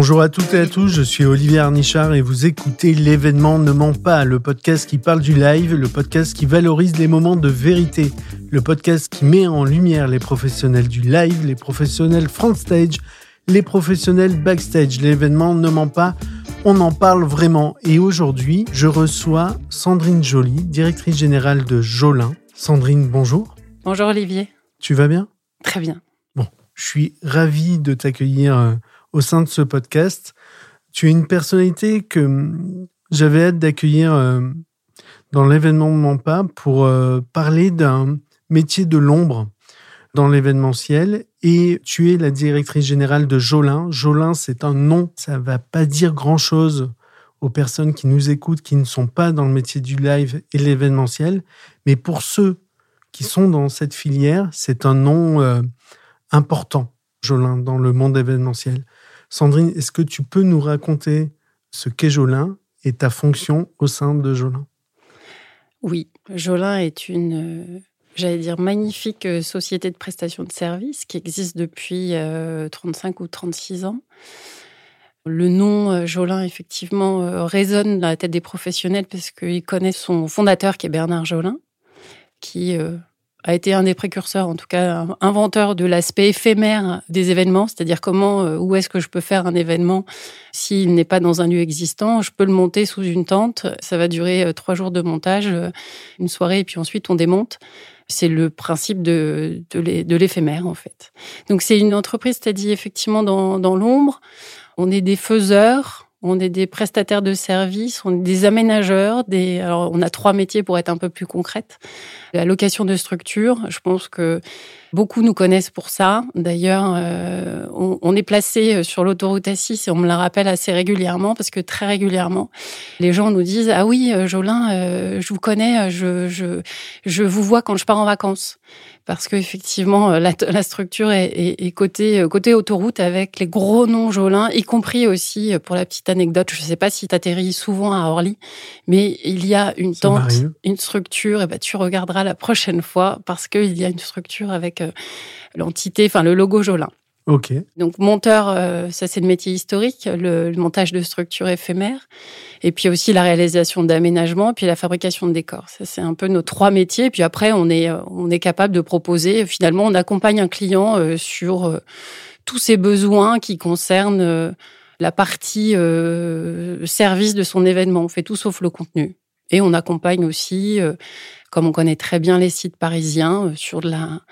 Bonjour à toutes et à tous, je suis Olivier Arnichard et vous écoutez l'événement Ne ment pas, le podcast qui parle du live, le podcast qui valorise les moments de vérité, le podcast qui met en lumière les professionnels du live, les professionnels front stage, les professionnels backstage. L'événement Ne ment pas, on en parle vraiment. Et aujourd'hui, je reçois Sandrine Joly, directrice générale de Jolin. Sandrine, bonjour. Bonjour Olivier. Tu vas bien? Très bien. Bon, je suis ravi de t'accueillir euh, au sein de ce podcast. Tu es une personnalité que hum, j'avais hâte d'accueillir euh, dans l'événement Mampa pour euh, parler d'un métier de l'ombre dans l'événementiel et tu es la directrice générale de Jolin. Jolin, c'est un nom, ça va pas dire grand-chose aux personnes qui nous écoutent, qui ne sont pas dans le métier du live et l'événementiel, mais pour ceux qui sont dans cette filière, c'est un nom euh, important, Jolin, dans le monde événementiel. Sandrine, est-ce que tu peux nous raconter ce qu'est Jolin et ta fonction au sein de Jolin? Oui, Jolin est une, euh, j'allais dire, magnifique euh, société de prestation de services qui existe depuis 35 ou 36 ans. Le nom Jolin, effectivement, résonne dans la tête des professionnels parce qu'ils connaissent son fondateur qui est Bernard Jolin, qui a été un des précurseurs, en tout cas inventeur de l'aspect éphémère des événements, c'est-à-dire comment, euh, où est-ce que je peux faire un événement s'il n'est pas dans un lieu existant. Je peux le monter sous une tente, ça va durer euh, trois jours de montage, euh, une soirée, et puis ensuite on démonte. C'est le principe de, de l'éphémère, en fait. Donc c'est une entreprise, as dit effectivement dans, dans l'ombre. On est des faiseurs, on est des prestataires de services, on est des aménageurs, on a trois métiers pour être un peu plus concrète. La location de structure, je pense que beaucoup nous connaissent pour ça. D'ailleurs, euh, on, est placé sur l'autoroute A6 et on me la rappelle assez régulièrement parce que très régulièrement, les gens nous disent ah oui, euh, Jolin, euh, je vous connais, je, je je vous vois quand je pars en vacances parce qu'effectivement, euh, la, la, structure est, est, est, côté, euh, côté autoroute avec les gros noms Jolin, y compris aussi, euh, pour la petite anecdote, je ne sais pas si tu atterris souvent à Orly, mais il y a une tente, une structure, et ben tu regarderas la prochaine fois parce qu'il y a une structure avec l'entité, enfin le logo Jolin. Ok. Donc monteur, euh, ça c'est le métier historique, le, montage de structures éphémères, et puis aussi la réalisation d'aménagements, puis la fabrication de décors. Ça c'est un peu nos trois métiers. Et puis après, on est euh, on est capable de proposer. Finalement, on accompagne un client euh, sur tous ses besoins qui concernent la partie service de son événement. On fait tout sauf le contenu. Et on accompagne aussi, comme on connaît très bien les sites parisiens, sur de la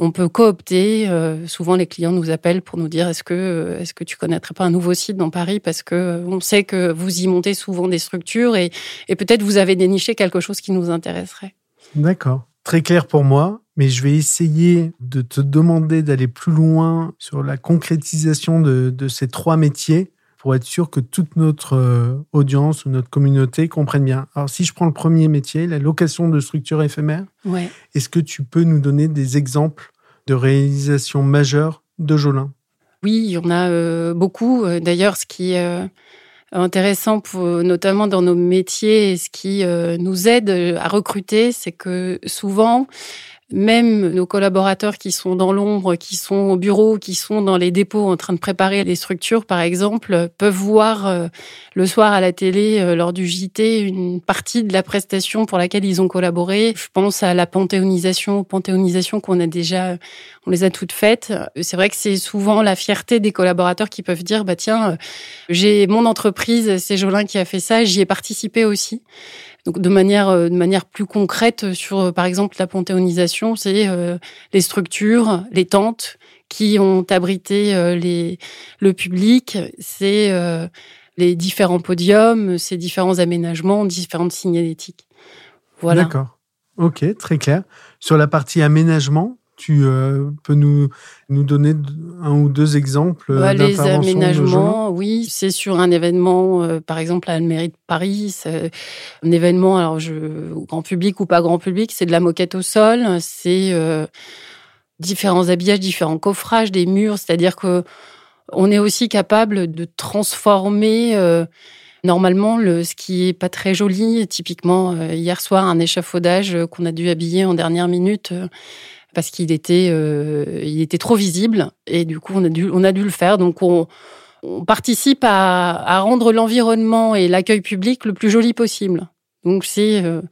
on peut coopter. Euh, souvent, les clients nous appellent pour nous dire est-ce que euh, est-ce que tu connaîtrais pas un nouveau site dans Paris? Parce que euh, on sait que vous y montez souvent des structures et, et peut-être vous avez déniché quelque chose qui nous intéresserait. D'accord, très clair pour moi. Mais je vais essayer de te demander d'aller plus loin sur la concrétisation de, de ces trois métiers pour être sûr que toute notre audience ou notre communauté comprenne bien. Alors, si je prends le premier métier, la location de structures éphémères, est-ce que tu peux nous donner des exemples de réalisations majeures de Jolin Oui, il y en a euh, beaucoup. Euh, d'ailleurs, ce qui est intéressant, pour, notamment dans nos métiers, et ce qui nous aide à recruter, c'est que souvent, même nos collaborateurs qui sont dans l'ombre, qui sont au bureau, qui sont dans les dépôts en train de préparer les structures, par exemple, peuvent voir euh, le soir à la télé, euh, lors du JT, une partie de la prestation pour laquelle ils ont collaboré. Je pense à la panthéonisation, aux panthéonisations qu'on a déjà, on les a toutes faites. C'est vrai que c'est souvent la fierté des collaborateurs qui peuvent dire, bah tiens, euh, j'ai mon entreprise, c'est Jolin qui a fait ça, j'y ai participé aussi. Donc de manière euh, de manière plus concrète sur euh, par exemple la panthéonisation, c'est euh, les structures, les tentes qui ont abrité les le public, c'est les différents podiums, ces différents aménagements, différentes signalétiques. Voilà. D'accord. Ok, très clair. Sur la partie aménagement, tu euh, peux nous, nous donner un ou deux exemples bah, Les aménagements, oui, c'est sur un événement, euh, par exemple à la mairie de Paris, un événement, alors je, grand public ou pas grand public, c'est de la moquette au sol, c'est euh, différents habillages, différents coffrages des murs, c'est-à-dire que on est aussi capable de transformer Normalement, le, ce qui est pas très joli, typiquement hier soir, un échafaudage qu'on a dû habiller en dernière minute, parce qu'il était, euh, il était trop visible et du coup on a dû, on a dû le faire. Donc on, participe à, rendre l'environnement et l'accueil public le plus joli possible. Donc c'est euh,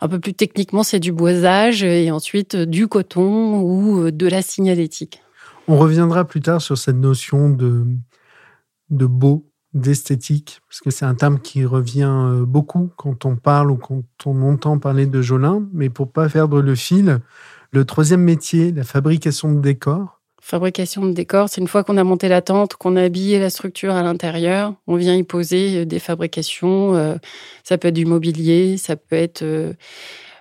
un peu plus techniquement, c'est du boisage et ensuite euh, du coton ou de la signalétique. On reviendra plus tard sur cette notion de, de beau, d'esthétique, parce que c'est un terme qui revient beaucoup quand on parle ou quand on entend parler de Jolin. Mais pour pas perdre le fil, le troisième métier, la fabrication de décors, Fabrication de décors, c'est une fois qu'on a monté la tente, qu'on a habillé la structure à l'intérieur, on vient y poser euh, des fabrications. Euh, ça peut être du mobilier, ça peut être, euh,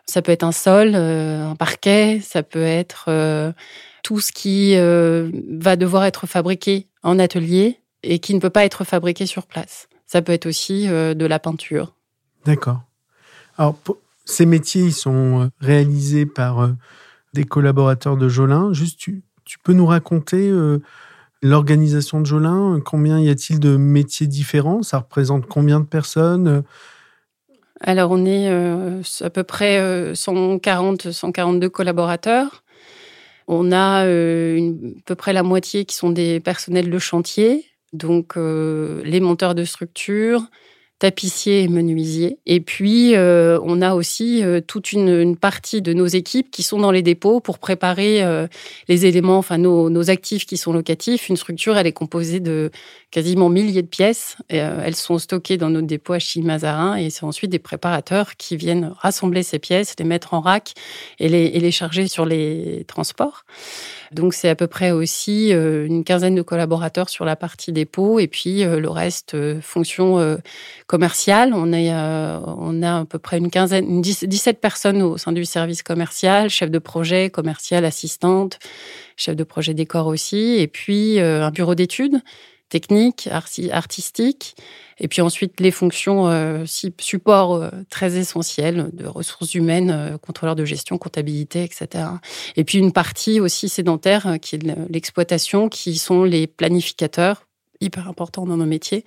ça peut être un sol, un parquet, ça peut être tout ce qui va devoir être fabriqué en atelier et qui ne peut pas être fabriqué sur place. Ça peut être aussi de la peinture. D'accord. Alors, ces métiers, ils sont réalisés par collaborateurs de Jolin. Juste, tu, tu peux nous raconter euh, l'organisation de Jolin Combien y a-t-il de métiers différents? Ça représente combien de personnes? Alors, on est euh, à peu près 140, euh, 142 collaborateurs. On a à peu près la moitié qui sont des personnels de chantier, donc les monteurs de structure, tapissiers et menuisiers. Et puis, euh, on a aussi euh, toute une, partie de nos équipes qui sont dans les dépôts pour préparer euh, les éléments, enfin nos, nos, actifs qui sont locatifs. Une structure, elle est composée de quasiment milliers de pièces. Et, elles sont stockées dans notre dépôt à Chilly-Mazarin et c'est ensuite des préparateurs qui viennent rassembler ces pièces, les mettre en rack et les, charger sur les transports. Donc c'est à peu près aussi euh, une quinzaine de collaborateurs sur la partie dépôt et puis euh, le reste euh, fonction commerciale. On a on a à peu près une quinzaine, une 17 personnes au sein du service commercial, chef de projet, commercial, assistante, chef de projet décor aussi, et puis un bureau d'études techniques, artistiques et puis ensuite, les fonctions euh, support euh, très essentielles de ressources humaines, euh, contrôleur de gestion, comptabilité, etc. Et puis une partie aussi sédentaire euh, qui est l'exploitation, qui sont les planificateurs hyper important dans nos métiers.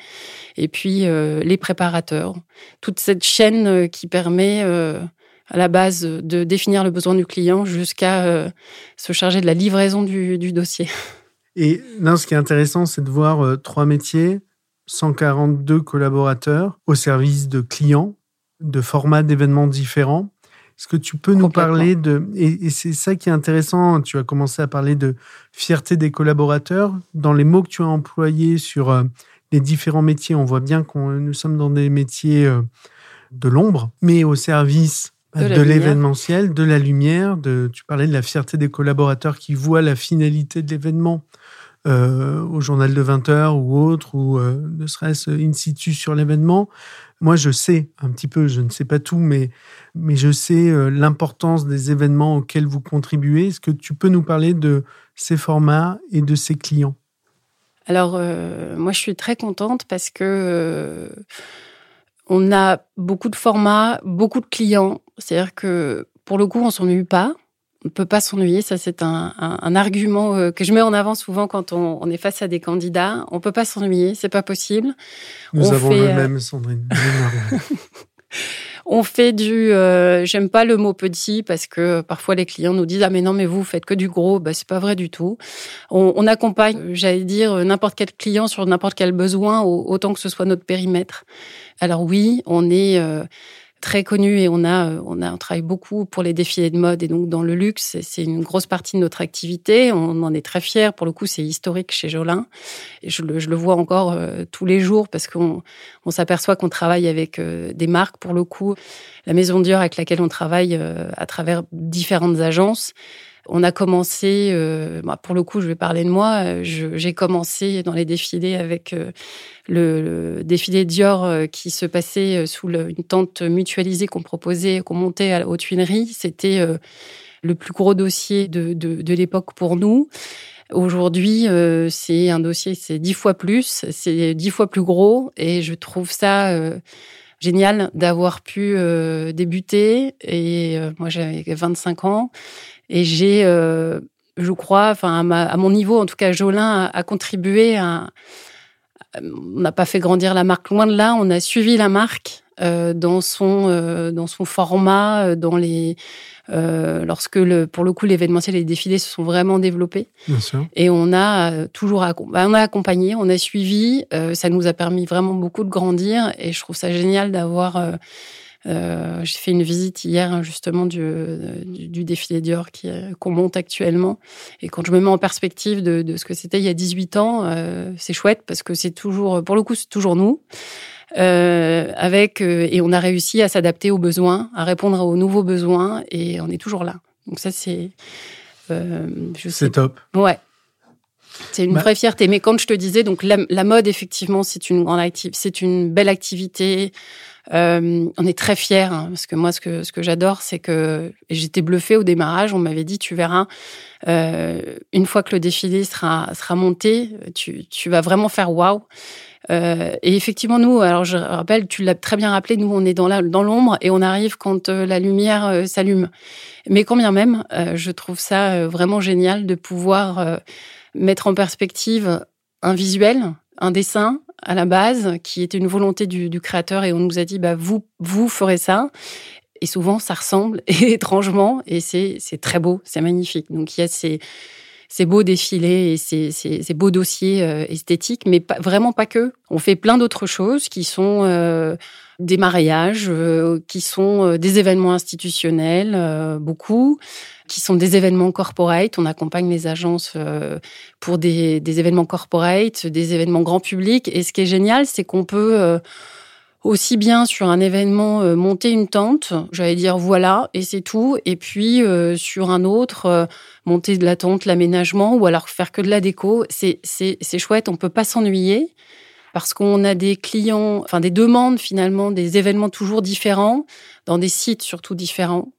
Et puis les préparateurs, toute cette chaîne qui permet à la base de définir le besoin du client jusqu'à se charger de la livraison du, du dossier. Et là, ce qui est intéressant, c'est de voir trois métiers 142 collaborateurs au service de clients, de formats d'événements différents. Est-ce que tu peux nous parler de... Et, c'est ça qui est intéressant, tu as commencé à parler de fierté des collaborateurs. Dans les mots que tu as employés sur euh, les différents métiers, on voit bien que nous sommes dans des métiers euh, de l'ombre, mais au service de, l'événementiel, de la lumière. De, tu parlais de la fierté des collaborateurs qui voient la finalité de l'événement euh, au journal de 20 heures ou autre, ou euh, ne serait-ce in situ sur l'événement. Moi, je sais un petit peu, je ne sais pas tout, mais, mais je sais euh, l'importance des événements auxquels vous contribuez. Est-ce que tu peux nous parler de ces formats et de ces clients? Alors, moi, je suis très contente parce que on a beaucoup de formats, beaucoup de clients. C'est-à-dire que pour le coup, on s'ennuie pas on ne peut pas s'ennuyer. Ça, c'est un, un, argument euh, que je mets en avant souvent quand on, on est face à des candidats. On peut pas s'ennuyer, c'est pas possible. Nous on avons fait, le euh, même, Sandrine. on fait du. Euh, j'aime pas le mot petit parce que parfois les clients nous disent ah mais non mais vous faites que du gros. Bah c'est pas vrai du tout. On, on accompagne, j'allais dire n'importe quel client sur n'importe quel besoin autant que ce soit notre périmètre. Alors oui, on est très connu et on a, on a, on travaille beaucoup pour les défilés de mode et donc dans le luxe, c'est une grosse partie de notre activité. On en est très fiers. Pour le coup, c'est historique chez Jolin. Et je le, je le vois encore euh, tous les jours parce qu'on on, s'aperçoit qu'on travaille avec euh, des marques. Pour le coup, la maison Dior avec laquelle on travaille euh, à travers différentes agences on a commencé, euh, bah, pour le coup, je vais parler de moi. Euh, j'ai commencé dans les défilés avec euh, le, défilé Dior qui se passait sous une tente mutualisée qu'on proposait, qu'on montait aux Tuileries. C'était le plus gros dossier de, de, l'époque pour nous. Aujourd'hui, c'est un dossier, c'est dix fois plus, c'est dix fois plus gros, et je trouve ça génial d'avoir pu débuter. Et moi, j'avais 25 ans et j'ai, euh, je crois, enfin à, mon niveau, en tout cas, Jolin a, contribué à. On n'a pas fait grandir la marque loin de là. On a suivi la marque dans son dans son format, dans les lorsque le, pour le coup l'événementiel et les défilés se sont vraiment développés. Bien sûr. Et on a toujours bah, on a accompagné, on a suivi. ça nous a permis vraiment beaucoup de grandir et je trouve ça génial d'avoir euh, j'ai fait une visite hier hein, justement du, du, défilé Dior euh, qu'on monte actuellement. Et quand je me mets en perspective de, de ce que c'était il y a 18 ans, euh, c'est chouette parce que c'est toujours, pour le coup, c'est toujours nous. Euh, avec et on a réussi à s'adapter aux besoins, à répondre aux nouveaux besoins et on est toujours là. Donc ça c'est c'est top. Ouais. C'est une bah vraie fierté. Mais quand je te disais, donc la, la mode, effectivement, c'est une grande activité, c'est une belle activité. Euh, on est très fiers hein, parce que moi, ce que ce que j'adore, c'est que j'étais bluffée au démarrage. On m'avait dit, tu verras, euh, une fois que le défilé sera sera monté, tu tu vas vraiment faire waouh. Euh, et effectivement, nous, alors je rappelle, tu l'as très bien rappelé, nous, on est dans la, dans l'ombre et on arrive quand euh, la lumière euh, s'allume. Mais combien même, euh, je trouve ça vraiment génial de pouvoir mettre en perspective un visuel, un dessin, à la base, qui était une volonté du, créateur, et on nous a dit, bah, vous, vous ferez ça. Et souvent, ça ressemble étrangement, et c'est très beau, c'est magnifique. Donc, il y a ces, ces beaux défilés et ces, ces, beaux dossiers euh, esthétiques, mais pas, vraiment pas que. On fait plein d'autres choses qui sont euh, des mariages, euh, qui sont des événements institutionnels, beaucoup qui sont des événements corporate. On accompagne les agences euh, pour des, événements corporate, des événements grand public. Et ce qui est génial, c'est qu'on peut euh, aussi bien sur un événement euh, monter une tente, j'allais dire voilà, et c'est tout. Et puis sur un autre, monter de la tente, l'aménagement, ou alors faire que de la déco. C'est chouette, on peut pas s'ennuyer parce qu'on a des clients, enfin des demandes finalement, des événements toujours différents, dans des sites surtout différents.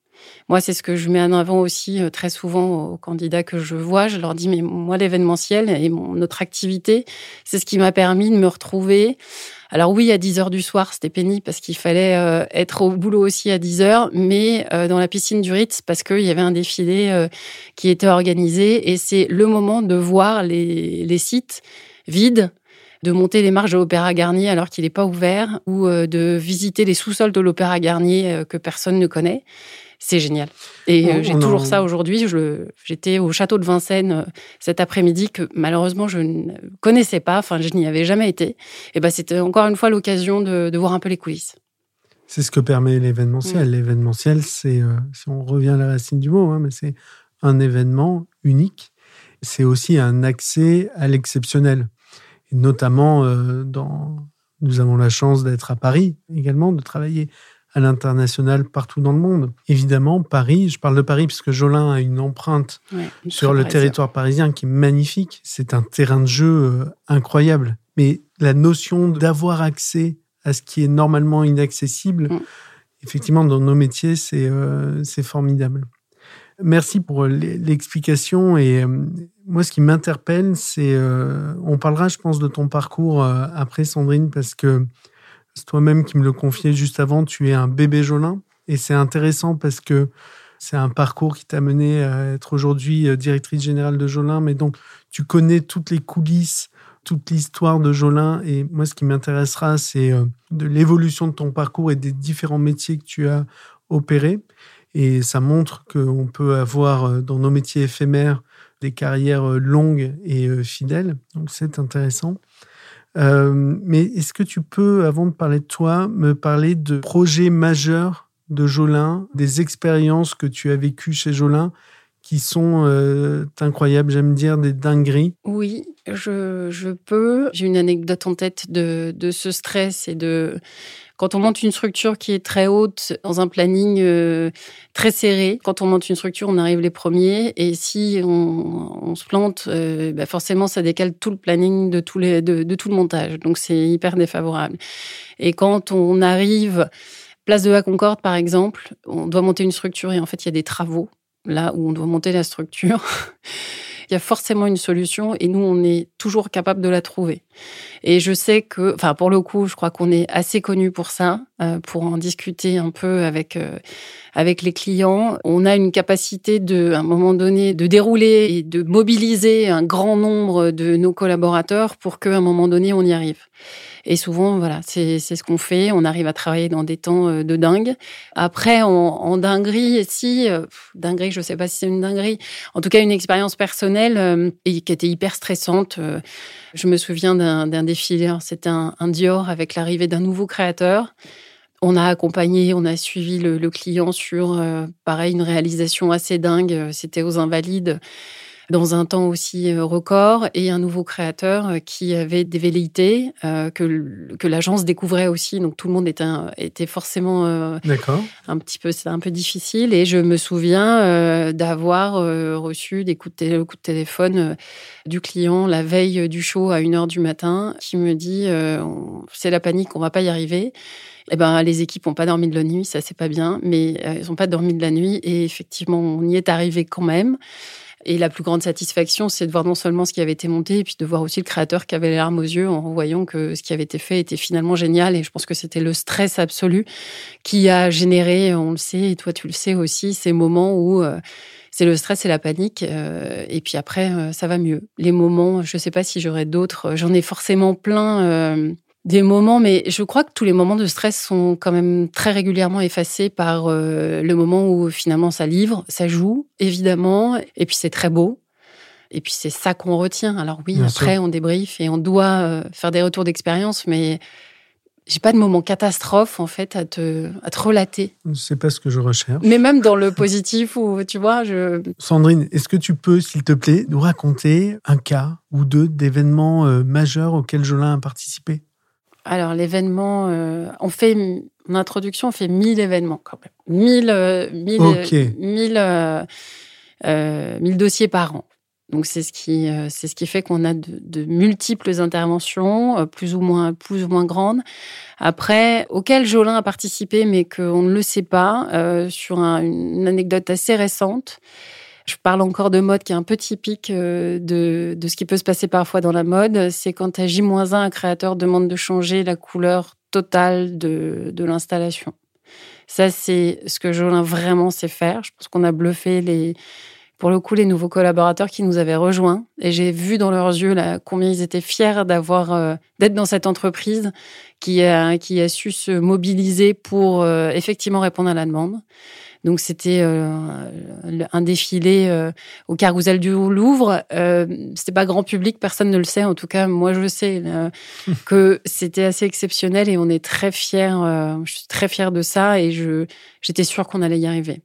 Moi, c'est ce que je mets en avant aussi euh, très souvent aux candidats que je vois. Je leur dis, mais moi, l'événementiel et mon, notre activité, c'est ce qui m'a permis de me retrouver. Alors oui, à 10 heures du soir, c'était pénible parce qu'il fallait euh, être au boulot aussi à 10 heures, mais euh, dans la piscine du Ritz parce qu'il y avait un défilé qui était organisé et c'est le moment de voir les, les sites vides de monter les marches de l'Opéra Garnier alors qu'il n'est pas ouvert, ou de visiter les sous-sols de l'Opéra Garnier que personne ne connaît c'est génial. Et euh, j'ai toujours ça aujourd'hui. J'étais au château de Vincennes euh, cet après-midi que malheureusement je ne connaissais pas. Enfin, je n'y avais jamais été. Et ben, c'était encore une fois l'occasion de, voir un peu les coulisses. C'est ce que permet l'événementiel. Mm. L'événementiel, c'est, euh, si on revient à la racine du mot, hein, mais c'est un événement unique. C'est aussi un accès à l'exceptionnel. Et notamment, dans, nous avons la chance d'être à Paris également, de travailler à l'international partout dans le monde. Évidemment, Paris, je parle de Paris puisque Jolin a une empreinte sur le territoire parisien qui est magnifique. C'est un terrain de jeu euh, incroyable. Mais la notion d'avoir accès à ce qui est normalement inaccessible, mm. effectivement, dans nos métiers, c'est euh, formidable. Merci pour l'explication. Et euh, moi, ce qui m'interpelle, c'est. on parlera, je pense, de ton parcours après, Sandrine, parce que c'est toi-même qui me le confiais juste avant, tu es un bébé Jolin. Et c'est intéressant parce que c'est un parcours qui t'a mené à être aujourd'hui euh, directrice générale de Jolin. Mais donc, tu connais toutes les coulisses, toute l'histoire de Jolin. Et moi, ce qui m'intéressera, c'est euh, de l'évolution de ton parcours et des différents métiers que tu as opérés. Et ça montre qu'on peut avoir euh, dans nos métiers éphémères des carrières longues et fidèles. Donc, c'est intéressant. Euh, mais est-ce que tu peux, avant de parler de toi, me parler de projets majeurs de Jolin, des expériences que tu as vécues chez Jolin qui sont euh, incroyables, j'aime dire des dingueries? Oui, je, je peux. J'ai une anecdote en tête de, de ce stress et de quand on monte une structure qui est très haute, dans un planning euh, très serré, quand on monte une structure, on arrive les premiers. Et si on, se plante, euh, bah forcément, ça décale tout le planning de, tout le montage. Donc, c'est hyper défavorable. Et quand on arrive, place de la Concorde, par exemple, on doit monter une structure et en fait, il y a des travaux là où on doit monter la structure. il y a forcément une solution et nous, on est toujours capable de la trouver. Et je sais que, enfin, pour le coup, je crois qu'on est assez connu pour ça, pour en discuter un peu avec euh, avec les clients. On a une capacité de, à un moment donné, de dérouler et de mobiliser un grand nombre de nos collaborateurs pour qu'à un moment donné, on y arrive. Et souvent, voilà, c'est ce qu'on fait. On arrive à travailler dans des temps euh, de dingue. Après, en, en dinguerie, si, euh, dinguerie, je sais pas si c'est une dinguerie. En tout cas, une expérience personnelle euh, et qui était hyper stressante. Je me souviens d'un défilé. C'était un, un Dior avec l'arrivée d'un nouveau créateur. On a accompagné, on a suivi le, client sur, pareil, une réalisation assez dingue. C'était aux Invalides dans un temps aussi euh, record et un nouveau créateur euh, qui avait des velléités euh, que, que l'agence découvrait aussi. Donc tout le monde était, était forcément un petit peu, c'était un peu difficile. Et je me souviens d'avoir reçu des coups de, coups de téléphone du client la veille du show à 1h du matin qui me dit c'est la panique, on va pas y arriver. Eh ben, les équipes n'ont pas dormi de la nuit, ça c'est pas bien, mais elles n'ont pas dormi de la nuit et effectivement on y est arrivé quand même. Et la plus grande satisfaction, c'est de voir non seulement ce qui avait été monté, et puis de voir aussi le créateur qui avait les larmes aux yeux en voyant que ce qui avait été fait était finalement génial. Et je pense que c'était le stress absolu qui a généré, on le sait, et toi tu le sais aussi, ces moments où euh, c'est le stress et la panique. Euh, et puis après, euh, ça va mieux. Les moments, je ne sais pas si j'aurais d'autres. J'en ai forcément plein des moments, mais je crois que tous les moments de stress sont quand même très régulièrement effacés par euh, le moment où finalement ça livre, ça joue, évidemment, et puis c'est très beau. Et puis c'est ça qu'on retient. Alors oui, après on débrief et on doit euh, faire des retours d'expérience, mais j'ai pas de moment catastrophe en fait à te, à te relater. C'est pas ce que je recherche. Mais même dans le positif ou tu vois, je. Sandrine, est-ce que tu peux, s'il te plaît, nous raconter un cas ou deux d'événements euh, majeurs auxquels Jolin a participé? Alors, l'événement, euh, on fait, en introduction, on fait 1000 événements quand même. 1000, euh, euh, euh, dossiers par an. Donc, c'est ce qui, c'est ce qui fait qu'on a de, multiples interventions, plus ou moins, plus ou moins grandes. Après, auxquelles Jolin a participé, mais qu'on ne le sait pas, sur une anecdote assez récente. Je parle encore de mode qui est un peu typique euh, de, de ce qui peut se passer parfois dans la mode. C'est quand à J-1, un créateur demande de changer la couleur totale de, de l'installation. Ça, c'est ce que Jolin vraiment sait faire. Je pense qu'on a bluffé les, pour le coup, les nouveaux collaborateurs qui nous avaient rejoints. Et j'ai vu dans leurs yeux là, combien ils étaient fiers d'avoir, euh, d'être dans cette entreprise qui a, qui a su se mobiliser pour euh, effectivement répondre à la demande. Donc c'était euh, un défilé euh, au Carousel du Louvre. Euh, c'était pas grand public, personne ne le sait. En tout cas, moi je sais que c'était assez exceptionnel et on est très fiers. je suis très fière de ça et je j'étais sûre qu'on allait y arriver.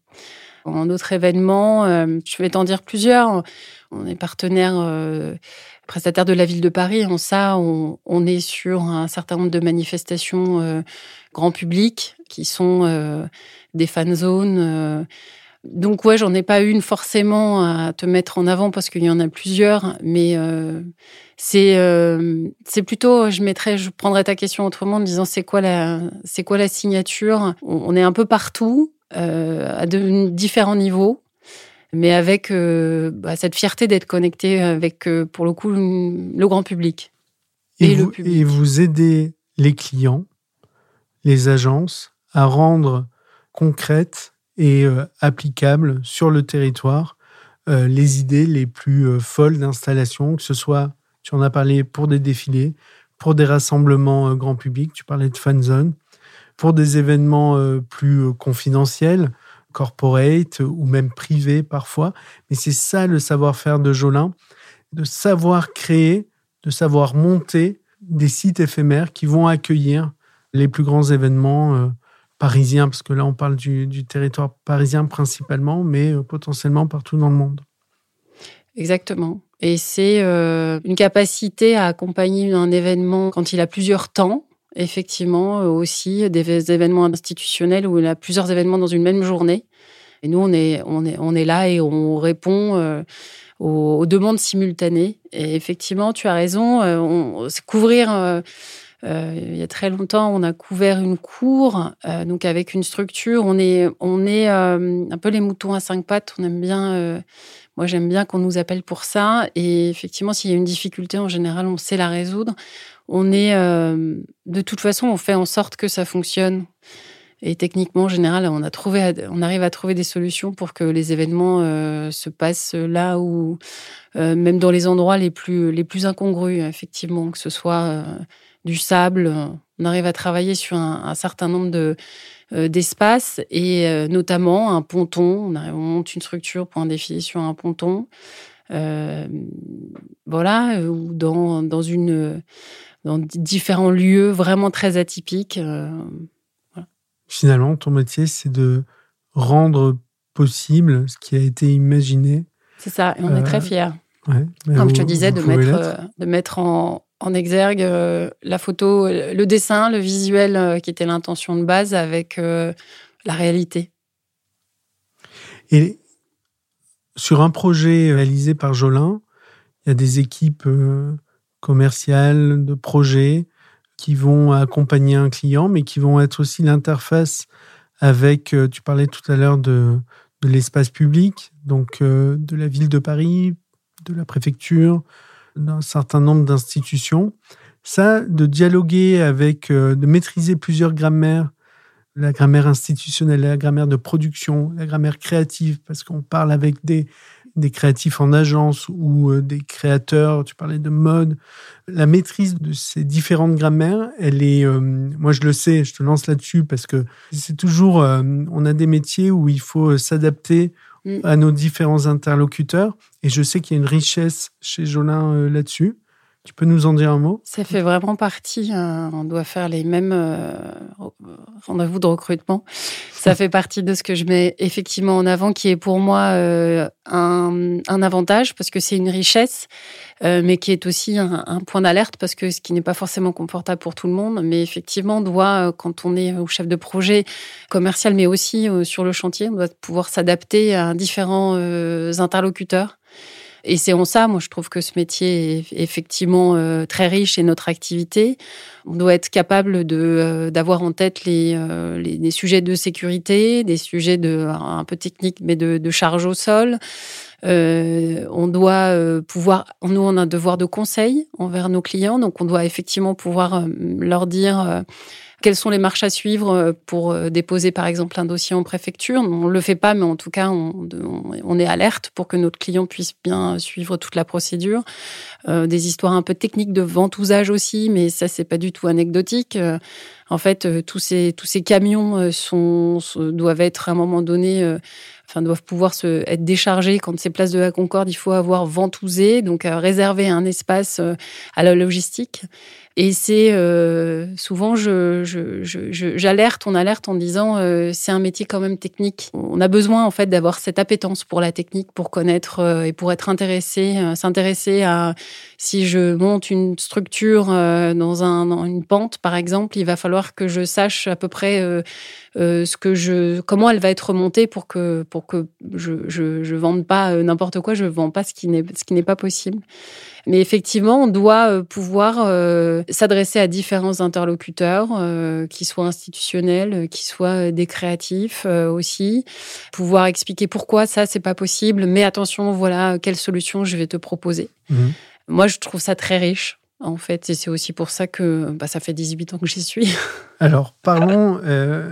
En autre événement, je vais t'en dire plusieurs. On est partenaire prestataire de la ville de Paris. En ça, on, on est sur un certain nombre de manifestations grand public qui sont des fan zones. Euh. Donc ouais, j'en ai pas une forcément à te mettre en avant parce qu'il y en a plusieurs, mais euh, c'est euh, c'est plutôt, je mettrais, je prendrais ta question autrement en disant c'est quoi la c'est quoi la signature? On, est un peu partout à de différents niveaux, mais avec bah, cette fierté d'être connecté avec pour le coup le grand public et, le public. Et vous aidez les clients, les agences à rendre concrètes et euh, applicables sur le territoire euh, les idées les plus euh, folles d'installation, que ce soit, tu en as parlé, pour des défilés, pour des rassemblements grand public, tu parlais de fan zone, pour des événements plus confidentiels, corporate ou même privés parfois. Mais c'est ça le savoir-faire de Jolin, de savoir créer, de savoir monter des sites éphémères qui vont accueillir les plus grands événements parisien, parce que là on parle du, territoire parisien principalement, mais euh, potentiellement partout dans le monde. Exactement. Et c'est euh, une capacité à accompagner un événement quand il a plusieurs temps, effectivement, euh, aussi des événements institutionnels où il a plusieurs événements dans une même journée. Et nous, on est, on est, on est là et on répond aux, demandes simultanées. Et effectivement, tu as raison, on, couvrir il y a très longtemps, on a couvert une cour, donc avec une structure. On est, on est un peu les moutons à cinq pattes. On aime bien. moi, j'aime bien qu'on nous appelle pour ça. Et effectivement, s'il y a une difficulté, en général, on sait la résoudre. On est, de toute façon, on fait en sorte que ça fonctionne. Et techniquement, en général, on, a trouvé, on arrive à trouver des solutions pour que les événements euh, se passent là où, euh, même dans les endroits les plus, les plus incongrus, effectivement, que ce soit euh, du sable, on arrive à travailler sur un, certain nombre de d'espaces et notamment un ponton. On, monte une structure pour un défi sur un ponton. voilà, ou dans, dans, une, dans différents lieux vraiment très atypiques. Finalement, ton métier, c'est de rendre possible ce qui a été imaginé. C'est ça, et on est très euh, fiers. Comme je te disais, de mettre, euh, de mettre en, en exergue euh, la photo, le dessin, le visuel qui était l'intention de base avec la réalité. Et sur un projet réalisé par Jolin, il y a des équipes commerciales, de projets, qui vont accompagner un client, mais qui vont être aussi l'interface avec, euh, tu parlais tout à l'heure de, de l'espace public, donc euh, de la ville de Paris, de la préfecture, d'un certain nombre d'institutions. Ça, de dialoguer avec, euh, de maîtriser plusieurs grammaires, la grammaire institutionnelle, la grammaire de production, la grammaire créative, parce qu'on parle avec des, des créatifs en agence ou euh, des créateurs, tu parlais de mode. La maîtrise de ces différentes grammaires, elle est, euh, moi je le sais, je te lance là-dessus parce que c'est toujours, euh, on a des métiers où il faut s'adapter mm. à nos différents interlocuteurs et je sais qu'il y a une richesse chez Jolin là-dessus. Tu peux nous en dire un mot? Ça fait vraiment partie. Hein. on doit faire les mêmes euh, rendez-vous de recrutement. Ça fait partie de ce que je mets effectivement en avant, qui est pour moi euh, un, avantage parce que c'est une richesse, euh, mais qui est aussi un, point d'alerte parce que ce qui n'est pas forcément confortable pour tout le monde, mais effectivement, on doit, quand on est au chef de projet commercial, mais aussi sur le chantier, on doit pouvoir s'adapter à différents interlocuteurs et c'est en ça, moi, je trouve que ce métier est effectivement euh, très riche et notre activité. On doit être capable de euh, d'avoir en tête euh, les, les, sujets de sécurité, des sujets de un peu techniques, mais de, de charge au sol. On doit pouvoir, nous, on a un devoir de conseil envers nos clients, donc on doit effectivement pouvoir leur dire quelles sont les marches à suivre euh, pour euh, déposer, par exemple, un dossier en préfecture On ne le fait pas, mais en tout cas, on, est alerte pour que notre client puisse bien suivre toute la procédure. Euh, des histoires un peu techniques de ventousage aussi, mais ça, c'est pas du tout anecdotique. en fait, tous ces tous ces camions sont, doivent être à un moment donné enfin doivent pouvoir se, être déchargés quand c'est place de la Concorde. Il faut avoir ventousé, donc réserver un espace à la logistique. Et c'est euh, souvent, je, j'alerte, je, on alerte en disant, euh, c'est un métier quand même technique. On a besoin en fait d'avoir cette appétence pour la technique, pour connaître euh, et pour être intéressé, euh, s'intéresser à si je monte une structure dans, un, dans une pente, par exemple, il va falloir que je sache à peu près ce que je, comment elle va être montée pour que pour que je je, je vende pas n'importe quoi, je vends pas ce qui n'est ce qui n'est pas possible. Mais effectivement, on doit euh, pouvoir euh, s'adresser à différents interlocuteurs, euh, qui soient institutionnels, qui soient des créatifs aussi, pouvoir expliquer pourquoi ça c'est pas possible, mais attention, voilà quelle solution je vais te proposer. Mhm. Moi, je trouve ça très riche en fait. Et c'est aussi pour ça que bah, ça fait 18 ans que j'y suis. Alors, parlons,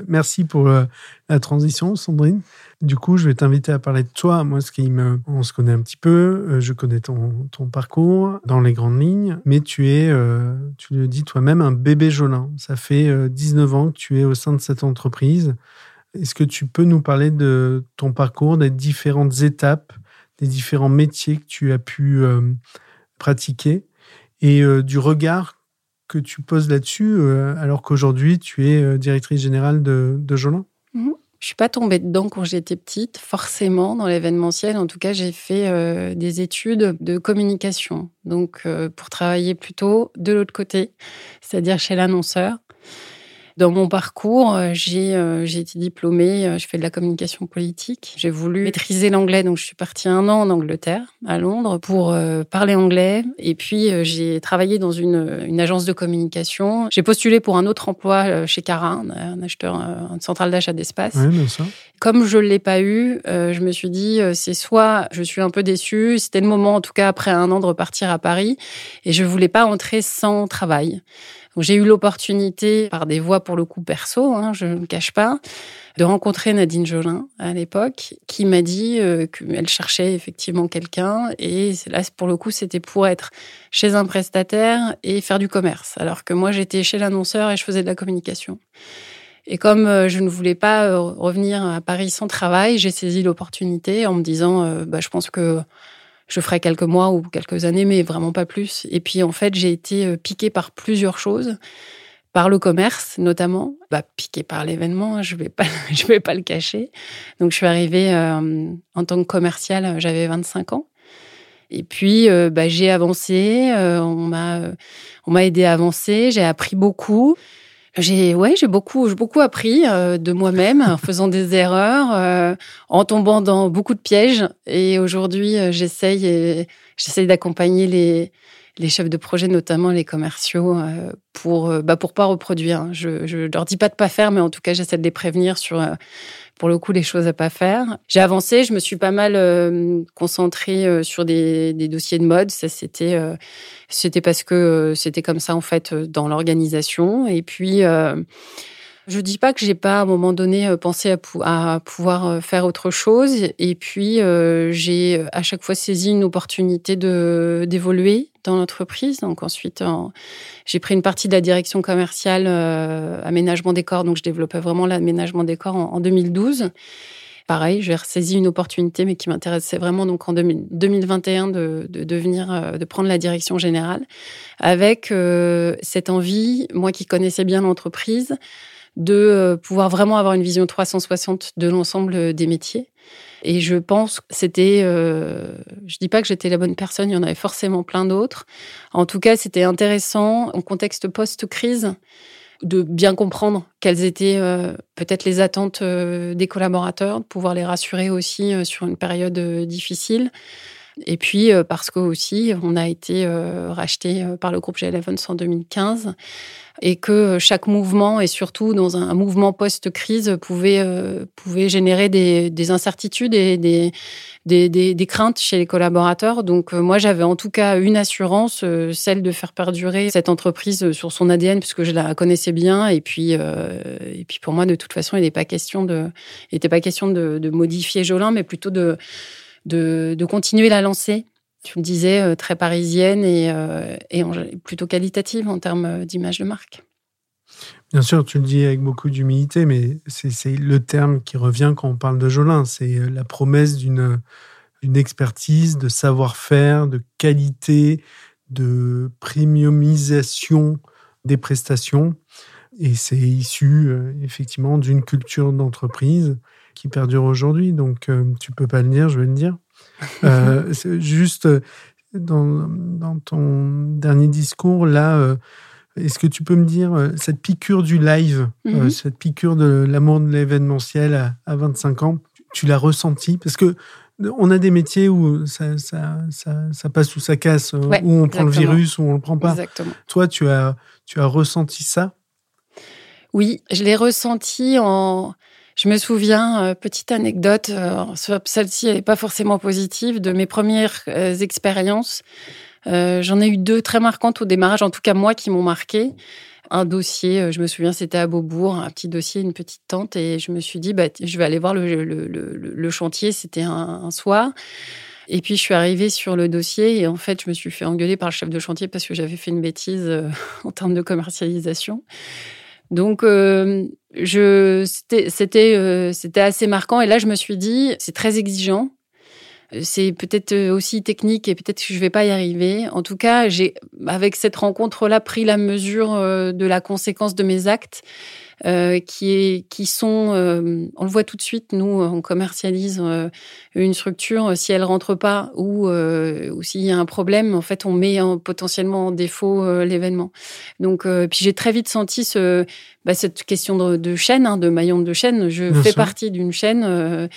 merci pour la transition, Sandrine. Du coup, je vais t'inviter à parler de toi. Moi, ce qui me, on se connaît un petit peu. Euh, je connais ton, ton parcours dans les grandes lignes, mais tu es, euh, tu le dis toi-même, un bébé Jolin. Ça fait 19 euh, ans que tu es au sein de cette entreprise. Est-ce que tu peux nous parler de ton parcours, des différentes étapes, des différents métiers que tu as pu pratiquer? Et du regard que tu poses là-dessus, alors qu'aujourd'hui tu es directrice générale de, de Jolin mhm. Je suis pas tombée dedans quand j'étais petite, forcément dans l'événementiel. En tout cas, j'ai fait euh, des études de communication, donc euh, pour travailler plutôt de l'autre côté, c'est-à-dire chez l'annonceur. Dans mon parcours, euh, j'ai euh, j'ai été diplômée, euh, je fais de la communication politique. J'ai voulu maîtriser l'anglais, donc je suis partie un an en Angleterre, à Londres, pour parler anglais. Et puis j'ai travaillé dans une, une agence de communication. J'ai postulé pour un autre emploi chez Cara, un, acheteur, une centrale d'achat d'espace. Oui, bien sûr. Comme je l'ai pas eu, je me suis dit c'est soit je suis un peu déçue, c'était le moment en tout cas après un an de repartir à Paris, et je voulais pas entrer sans travail. J'ai eu l'opportunité, par des voies pour le coup perso, hein, je ne le cache pas, de rencontrer Nadine Jolin à l'époque, qui m'a dit euh, qu'elle cherchait effectivement quelqu'un. Et là, pour le coup, c'était pour être chez un prestataire et faire du commerce. Alors que moi, j'étais chez l'annonceur et je faisais de la communication. Et comme euh, je ne voulais pas euh, revenir à Paris sans travail, j'ai saisi l'opportunité en me disant, bah, je pense que je ferai quelques mois ou quelques années, mais vraiment pas plus. Et puis en fait, j'ai été euh, piquée par plusieurs choses, par le commerce notamment, bah, piquée par l'événement, hein, je vais pas, je vais pas le cacher. Donc je suis arrivée euh, en tant que commerciale, j'avais 25 ans. Et puis euh, bah, j'ai avancé, on m'a, on m'a aidé à avancer, j'ai appris beaucoup. J'ai ouais, j'ai beaucoup j'ai beaucoup appris euh, de moi-même en faisant des erreurs, euh, en tombant dans beaucoup de pièges et aujourd'hui, euh, j'essaye j'essaye d'accompagner les les chefs de projet, notamment les commerciaux, pour bah pour pas reproduire. Hein. Je je leur dis pas de pas faire, mais en tout cas, j'essaie de les prévenir sur pour le coup les choses à pas faire. J'ai avancé, je me suis pas mal euh, concentrée euh, sur des, des, dossiers de mode. Ça c'était euh, c'était parce que c'était comme ça en fait dans l'organisation. Et puis je dis pas que j'ai pas à un moment donné pensé à, à pouvoir faire autre chose. Et puis j'ai à chaque fois saisi une opportunité de d'évoluer dans l'entreprise. Donc ensuite, j'ai pris une partie de la direction commerciale euh, aménagement des corps. Donc je développais vraiment l'aménagement des corps en, 2012. Pareil, j'ai ressaisi une opportunité, mais qui m'intéressait vraiment donc en 2021 de, de devenir, euh, de prendre la direction générale, avec euh, cette envie, moi qui connaissais bien l'entreprise, de pouvoir vraiment avoir une vision 360 de l'ensemble des métiers et je pense que c'était, euh, je dis pas que j'étais la bonne personne, il y en avait forcément plein d'autres. En tout cas, c'était intéressant en contexte post-crise de bien comprendre quelles étaient euh, peut-être les attentes euh, des collaborateurs, de pouvoir les rassurer aussi euh, sur une période difficile. Et puis parce que aussi on a été racheté par le groupe G11 en 2015 et que chaque mouvement, et surtout dans un, mouvement post-crise, pouvait, euh, pouvait générer des, des incertitudes et des, des, des, craintes chez les collaborateurs. Donc euh, moi, j'avais en tout cas une assurance, euh, celle de faire perdurer cette entreprise sur son ADN, puisque je la connaissais bien. Et puis, et puis pour moi, de toute façon, il n'était pas question de, il n'était pas question de, de modifier Jolin, mais plutôt de, de, continuer la lancer tu me disais, euh, très parisienne et, euh, plutôt qualitative en termes euh, d'image de marque. Bien sûr, tu le dis avec beaucoup d'humilité, mais c'est le terme qui revient quand on parle de Jolin. C'est la promesse d'une expertise, de savoir-faire, de qualité, de premiumisation des prestations. Et c'est issu effectivement d'une culture d'entreprise qui perdure aujourd'hui. Donc, tu peux pas le dire, je vais le dire. Euh, juste dans, dans, ton dernier discours, là, euh, est-ce que tu peux me dire euh, cette piqûre du live, mhm. cette piqûre de l'amour de l'événementiel à, à, 25 ans, tu l'as ressenti Parce que on a des métiers où ça, ça, ça, passe ou ça casse, où on prend le virus ou on le prend pas. Exactement. Toi, tu as, tu as ressenti ça? Oui, je l'ai ressenti en je me souviens, euh, petite anecdote, euh, celle-ci n'est pas forcément positive, de mes premières euh, expériences. J'en ai eu deux très marquantes au démarrage, en tout cas moi qui m'ont marqué. Un dossier, je me souviens, c'était à Beaubourg, un petit dossier, une petite tente, et je me suis dit, bah, je vais aller voir le, chantier, c'était un, soir. Et puis je suis arrivée sur le dossier et en fait je me suis fait engueuler par le chef de chantier parce que j'avais fait une bêtise en termes de commercialisation. Donc, je, c'était, euh, c'était assez marquant. Et là, je me suis dit, c'est très exigeant. C'est peut-être aussi technique et peut-être que je vais pas y arriver. En tout cas, j'ai, avec cette rencontre-là, pris la mesure euh, de la conséquence de mes actes euh, qui, est, qui sont, euh, on le voit tout de suite, nous, on commercialise euh, une structure, si elle rentre pas ou, ou s'il y a un problème, en fait, on met potentiellement en défaut l'événement. Donc, puis j'ai très vite senti ce, bah, cette question de, chaîne, hein, de maillon de chaîne. Je fais partie d'une chaîne. Euh,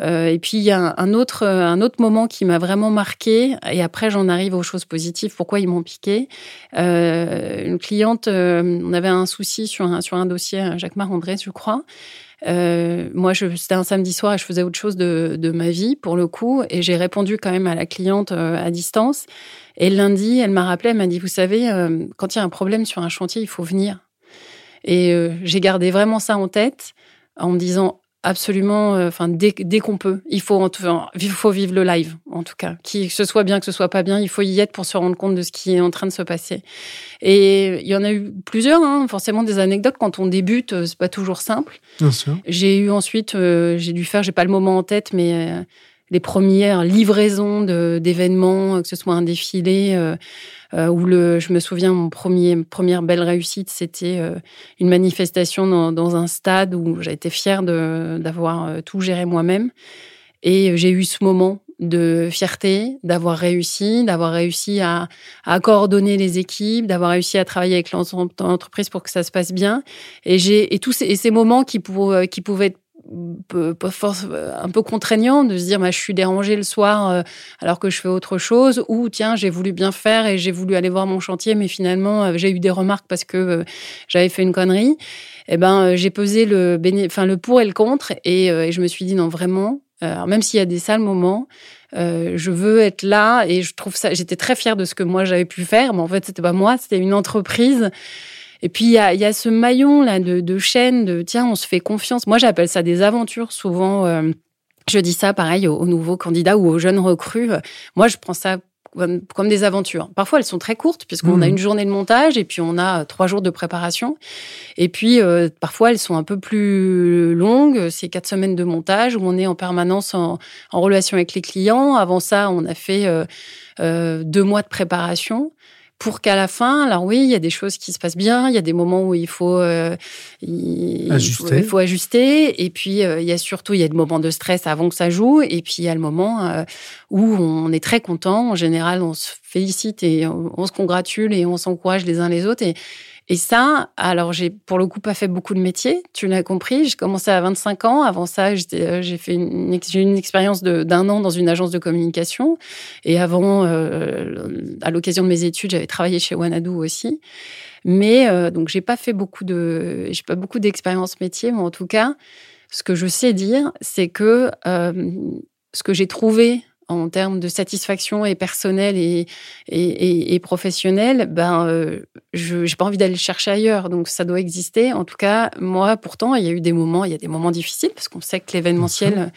euh, et puis il y a un autre, un autre moment qui m'a vraiment marqué. Et après, j'en arrive aux choses positives. Pourquoi ils m'ont piqué euh, Une cliente, on avait un souci sur un, sur un dossier, Jacques Marandré, je crois. moi, c'était un samedi soir et je faisais autre chose de, de ma vie pour le coup, et j'ai répondu quand même à la cliente à distance. Et lundi, elle m'a rappelé, elle m'a dit, vous savez, quand il y a un problème sur un chantier, il faut venir. Et euh, j'ai gardé vraiment ça en tête en me disant absolument, euh, enfin dès, dès qu'on peut, il faut, il faut vivre le live en tout cas, que ce soit bien, que ce soit pas bien, il faut y être pour se rendre compte de ce qui est en train de se passer. Et il y en a eu plusieurs, hein, forcément des anecdotes quand on débute, euh, c'est pas toujours simple. Bien sûr. J'ai eu ensuite, j'ai dû faire, j'ai pas le moment en tête, mais les premières livraisons d'événements, que ce soit un défilé. Euh, où le, je me souviens, mon premier, première belle réussite, c'était euh, une manifestation dans, un stade où j'ai été fière d'avoir euh, tout géré moi-même. Et j'ai eu ce moment de fierté d'avoir réussi, d'avoir réussi à, à, coordonner les équipes, d'avoir réussi à travailler avec l'entreprise pour que ça se passe bien. Et j'ai et tous ces, et ces moments qui, pour, qui pouvaient être un peu contraignant de se dire bah, je suis dérangée le soir euh, alors que je fais autre chose ou tiens j'ai voulu bien faire et j'ai voulu aller voir mon chantier mais finalement euh, j'ai eu des remarques parce que euh, j'avais fait une connerie. Et eh ben j'ai pesé le enfin le pour et le contre et, je me suis dit non vraiment même s'il y a des sales moments je veux être là et je trouve ça j'étais très fière de ce que moi j'avais pu faire mais en fait c'était pas moi c'était une entreprise et puis, il y a, y a, ce maillon là de, de chaîne de tiens, on se fait confiance. Moi, j'appelle ça des aventures. Souvent, euh, je dis ça pareil aux, nouveaux candidats ou aux jeunes recrues. Moi, je prends ça comme, des aventures. Parfois, elles sont très courtes puisqu'on a mmh. une journée de montage et puis on a trois jours de préparation. Et puis, euh, parfois, elles sont un peu plus longues. C'est quatre semaines de montage où on est en permanence en, en relation avec les clients. Avant ça, on a fait euh, euh deux mois de préparation pour qu'à la fin, alors oui, il y a des choses qui se passent bien, il y a des moments où il faut, euh, il, ajuster. il faut ajuster, et puis euh, il y a surtout il y a des moments de stress avant que ça joue, et puis il y a le moment euh, où on est très content. En général, on se félicite et on, on se congratule et on s'encourage les uns les autres. Et et ça, alors j'ai pour le coup pas fait beaucoup de métiers, tu l'as compris. J'ai commencé à 25 ans. Avant ça, euh, j'ai fait une, expérience d'un an dans une agence de communication. Et avant, euh, à l'occasion de mes études, j'avais travaillé chez Wanadu aussi. Mais euh, donc j'ai pas fait beaucoup de, j'ai pas beaucoup d'expérience métier, mais en tout cas, ce que je sais dire, c'est que ce que j'ai trouvé en termes de satisfaction et personnelle et, et, et, professionnelle, ben, euh, je n'ai pas envie d'aller le chercher ailleurs. Donc, ça doit exister. En tout cas, moi, pourtant, il y a eu des moments, il y a des moments difficiles parce qu'on sait que l'événementiel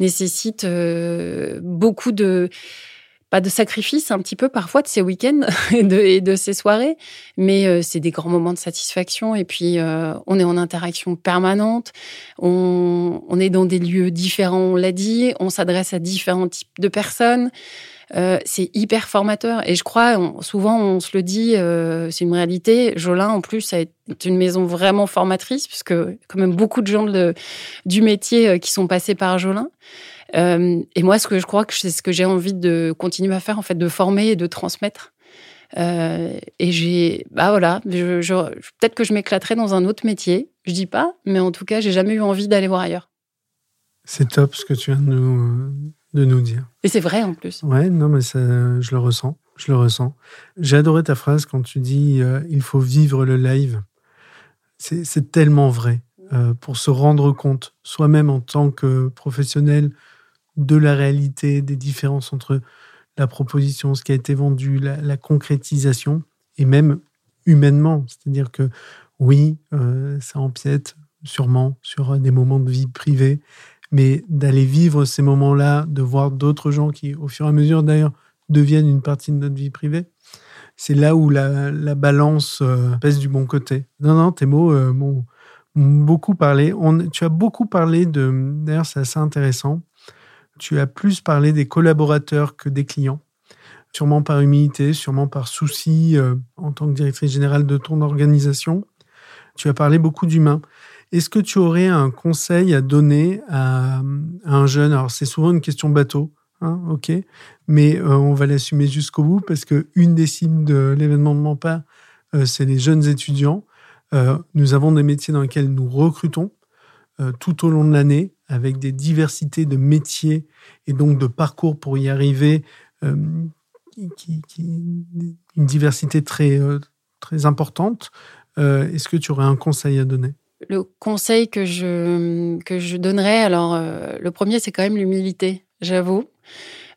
nécessite euh, beaucoup de pas de sacrifice un petit peu parfois de ces week-ends et de, et de ces soirées, mais euh, c'est des grands moments de satisfaction. Et puis, euh, on est en interaction permanente, on, on est dans des lieux différents, on l'a dit, on s'adresse à différents types de personnes. Euh, c'est hyper formateur. Et je crois, souvent, on se le dit, euh, c'est une réalité. Jolin, en plus, est une maison vraiment formatrice, puisque quand même beaucoup de gens de, du métier qui sont passés par Jolin. Euh, et moi, ce que je crois que c'est ce que j'ai envie de continuer à faire, en fait, de former et de transmettre. Euh, et j'ai, bah voilà, je, je, peut-être que je m'éclaterai dans un autre métier. Je dis pas, mais en tout cas, j'ai jamais eu envie d'aller voir ailleurs. C'est top ce que tu viens de nous, de nous dire. Et c'est vrai en plus. Ouais, non, mais ça, je le ressens. Je le ressens. J'ai adoré ta phrase quand tu dis euh, il faut vivre le live. C'est tellement vrai. Euh, pour se rendre compte, soi-même en tant que professionnel, de la réalité, des différences entre la proposition, ce qui a été vendu, la, concrétisation, et même humainement. C'est-à-dire que oui, euh, ça empiète sûrement sur des moments de vie privée, mais d'aller vivre ces moments-là, de voir d'autres gens qui, au fur et à mesure d'ailleurs, deviennent une partie de notre vie privée, c'est là où la, balance euh, pèse du bon côté. Non, non, tes mots euh, m'ont beaucoup parlé. Tu as beaucoup parlé de, d'ailleurs c'est assez intéressant, tu as plus parlé des collaborateurs que des clients, sûrement par humilité, sûrement par souci euh, en tant que directrice générale de ton organisation. Tu as parlé beaucoup d'humains. Est-ce que tu aurais un conseil à donner à, un jeune? Alors c'est souvent une question bateau, hein, ok, mais euh, on va l'assumer jusqu'au bout parce que une des cibles de l'événement de Mampa, euh, c'est les jeunes étudiants. nous avons des métiers dans lesquels nous recrutons tout au long de l'année avec des diversités de métiers et donc de parcours pour y arriver, qui, une diversité très, très importante. Est-ce que tu aurais un conseil à donner? Le conseil que je, que je donnerais, alors euh, le premier, c'est quand même l'humilité, j'avoue.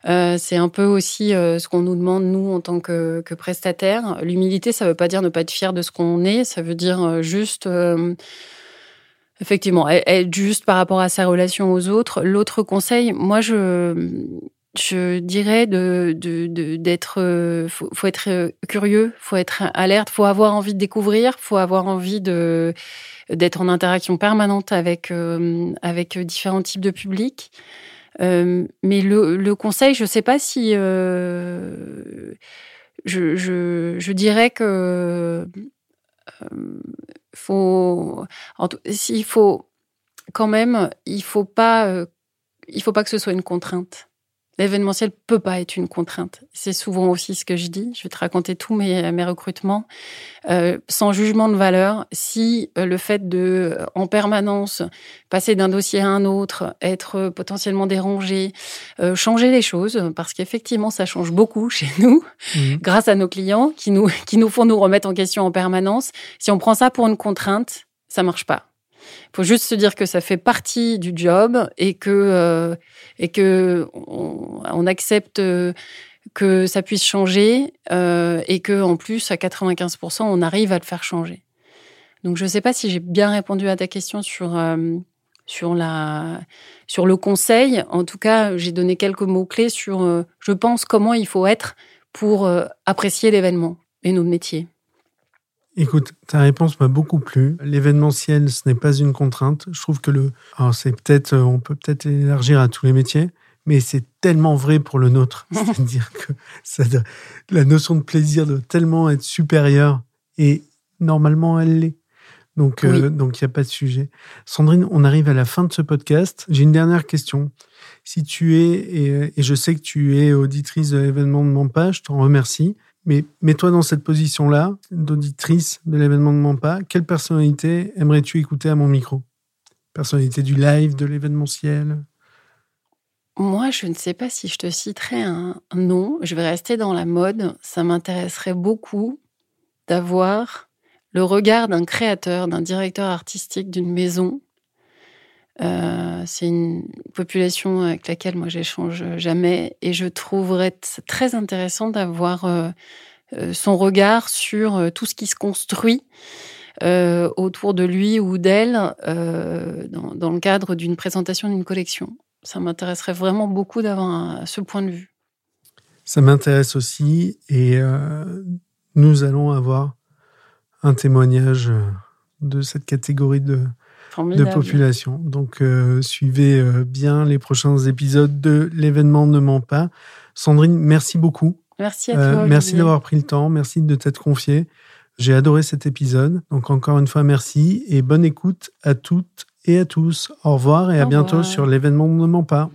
Euh, c'est un peu aussi euh, ce qu'on nous demande, nous, en tant que, que prestataire. L'humilité, ça ne veut pas dire ne pas être fier de ce qu'on est, ça veut dire juste, effectivement, être juste par rapport à sa relation aux autres. L'autre conseil, moi, je, je dirais de d'être de, faut, faut, être curieux faut être alerte faut avoir envie de découvrir faut avoir envie de d'être en interaction permanente avec, euh, avec différents types de publics. Euh, mais le, le, conseil, je sais pas si... Euh, je, je, je, dirais que... faut, s'il faut quand même, il faut pas, il faut pas que ce soit une contrainte. L'événementiel peut pas être une contrainte. C'est souvent aussi ce que je dis. Je vais te raconter tous mes, mes recrutements. Euh, sans jugement de valeur, si euh, le fait de, euh, en permanence, passer d'un dossier à un autre, être potentiellement dérangé, euh, changer les choses, parce qu'effectivement, ça change beaucoup chez nous, mmh. grâce à nos clients qui nous, qui nous font nous remettre en question en permanence. Si on prend ça pour une contrainte, ça marche pas. Il faut juste se dire que ça fait partie du job et que euh, et que on, accepte euh, que ça puisse changer euh, et que en plus à 95% on arrive à le faire changer. Donc je ne sais pas si j'ai bien répondu à ta question sur sur la sur le conseil. En tout cas, j'ai donné quelques mots clés sur je pense comment il faut être pour apprécier l'événement et notre métier. Écoute, ta réponse m'a beaucoup plu. L'événementiel, ce n'est pas une contrainte. Je trouve que le, alors c'est peut-être, on peut peut-être élargir à tous les métiers, mais c'est tellement vrai pour le nôtre. C'est-à-dire que ça, la notion de plaisir doit tellement être supérieure et normalement elle l'est. Donc, euh, donc il n'y a pas de sujet. Sandrine, on arrive à la fin de ce podcast. J'ai une dernière question. Si tu es, et, et je sais que tu es auditrice de l'événement de page, je t'en remercie. Mais mets-toi dans cette position-là, d'auditrice de l'événement de Mampa. Quelle personnalité aimerais-tu écouter à mon micro? Personnalité du live, de l'événementiel? Moi, je ne sais pas si je te citerai un nom. Je vais rester dans la mode. Ça m'intéresserait beaucoup d'avoir le regard d'un créateur, d'un directeur artistique d'une maison. Euh, c'est une population avec laquelle moi j'échange jamais et je trouverais très intéressant d'avoir euh, euh, son regard sur tout ce qui se construit autour de lui ou d'elle dans, dans, le cadre d'une présentation d'une collection. Ça m'intéresserait vraiment beaucoup d'avoir ce point de vue. Ça m'intéresse aussi et nous allons avoir un témoignage de cette catégorie de, de population. Donc, euh, suivez euh, bien les prochains épisodes de l'événement Ne ment pas. Sandrine, merci beaucoup. Merci à euh, toi. merci d'avoir pris le temps. Merci de t'être confiée. J'ai adoré cet épisode. Donc, encore une fois, merci et bonne écoute à toutes et à tous. Au revoir et à bientôt sur l'événement Ne ment pas.